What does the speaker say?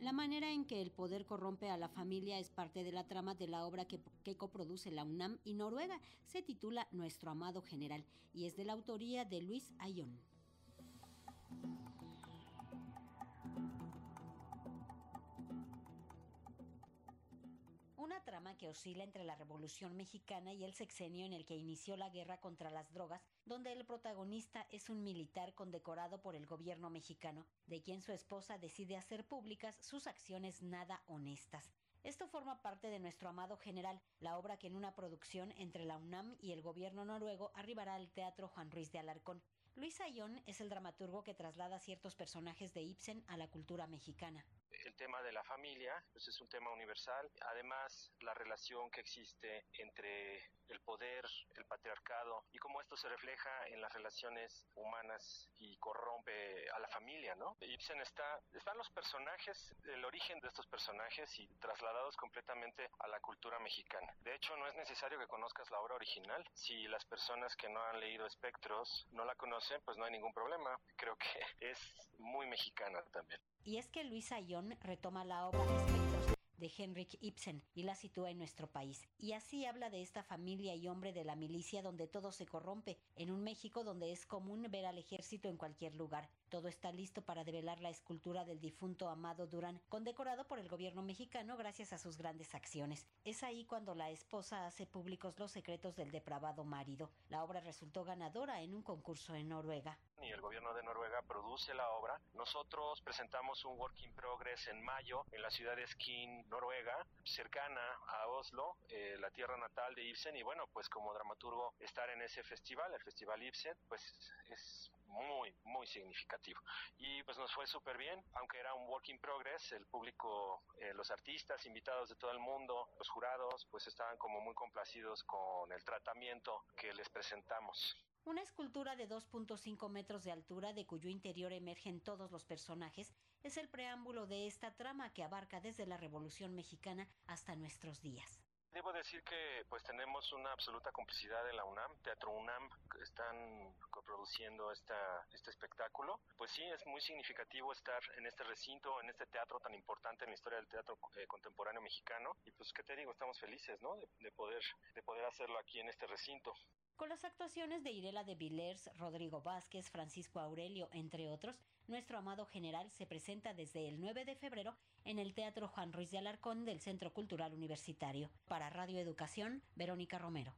La manera en que el poder corrompe a la familia es parte de la trama de la obra que, que, coproduce la UNAM y Noruega. Se titula Nuestro amado general y es de la autoría de Luis Ayón. Trama que oscila entre la Revolución Mexicana y el sexenio en el que inició la guerra contra las drogas, donde el protagonista es un militar condecorado por el gobierno mexicano, de quien su esposa decide hacer públicas sus acciones nada honestas. Esto forma parte de nuestro amado general, la obra que en una producción entre la UNAM y el gobierno noruego arribará al Teatro Juan Ruiz de Alarcón. Luis Ayón es el dramaturgo que traslada ciertos personajes de Ibsen a la cultura mexicana el tema de la familia, pues es un tema universal. Además, la relación que existe entre el poder, el patriarcado y cómo esto se refleja en las relaciones humanas y corrompe a la familia, ¿no? Ibsen está, están los personajes, el origen de estos personajes y trasladados completamente a la cultura mexicana. De hecho, no es necesario que conozcas la obra original. Si las personas que no han leído Espectros no la conocen, pues no hay ningún problema. Creo que es muy mexicana también. Y es que Luis Ayón retoma la obra de Henrik Ibsen y la sitúa en nuestro país. Y así habla de esta familia y hombre de la milicia donde todo se corrompe, en un México donde es común ver al ejército en cualquier lugar. Todo está listo para develar la escultura del difunto Amado Durán, condecorado por el gobierno mexicano gracias a sus grandes acciones. Es ahí cuando la esposa hace públicos los secretos del depravado marido. La obra resultó ganadora en un concurso en Noruega y el gobierno de Noruega produce la obra. Nosotros presentamos un work in progress en mayo en la ciudad de Skien, Noruega, cercana a Oslo, eh, la tierra natal de Ibsen. Y bueno, pues como dramaturgo estar en ese festival, el Festival Ibsen, pues es muy, muy significativo. Y pues nos fue súper bien, aunque era un work in progress, el público, eh, los artistas, invitados de todo el mundo, los jurados, pues estaban como muy complacidos con el tratamiento que les presentamos. Una escultura de 2.5 metros de altura de cuyo interior emergen todos los personajes es el preámbulo de esta trama que abarca desde la Revolución Mexicana hasta nuestros días. Debo decir que pues tenemos una absoluta complicidad de la UNAM, Teatro UNAM, están coproduciendo esta, este espectáculo. Pues sí, es muy significativo estar en este recinto, en este teatro tan importante en la historia del teatro eh, contemporáneo mexicano. Y pues, ¿qué te digo? Estamos felices, ¿no? De, poder, de poder hacerlo aquí en este recinto. Con las actuaciones de Irela de Villers, Rodrigo Vázquez, Francisco Aurelio, entre otros, nuestro amado general se presenta desde el 9 de febrero en el Teatro Juan Ruiz de Alarcón del Centro Cultural Universitario. Para Radio Educación, Verónica Romero.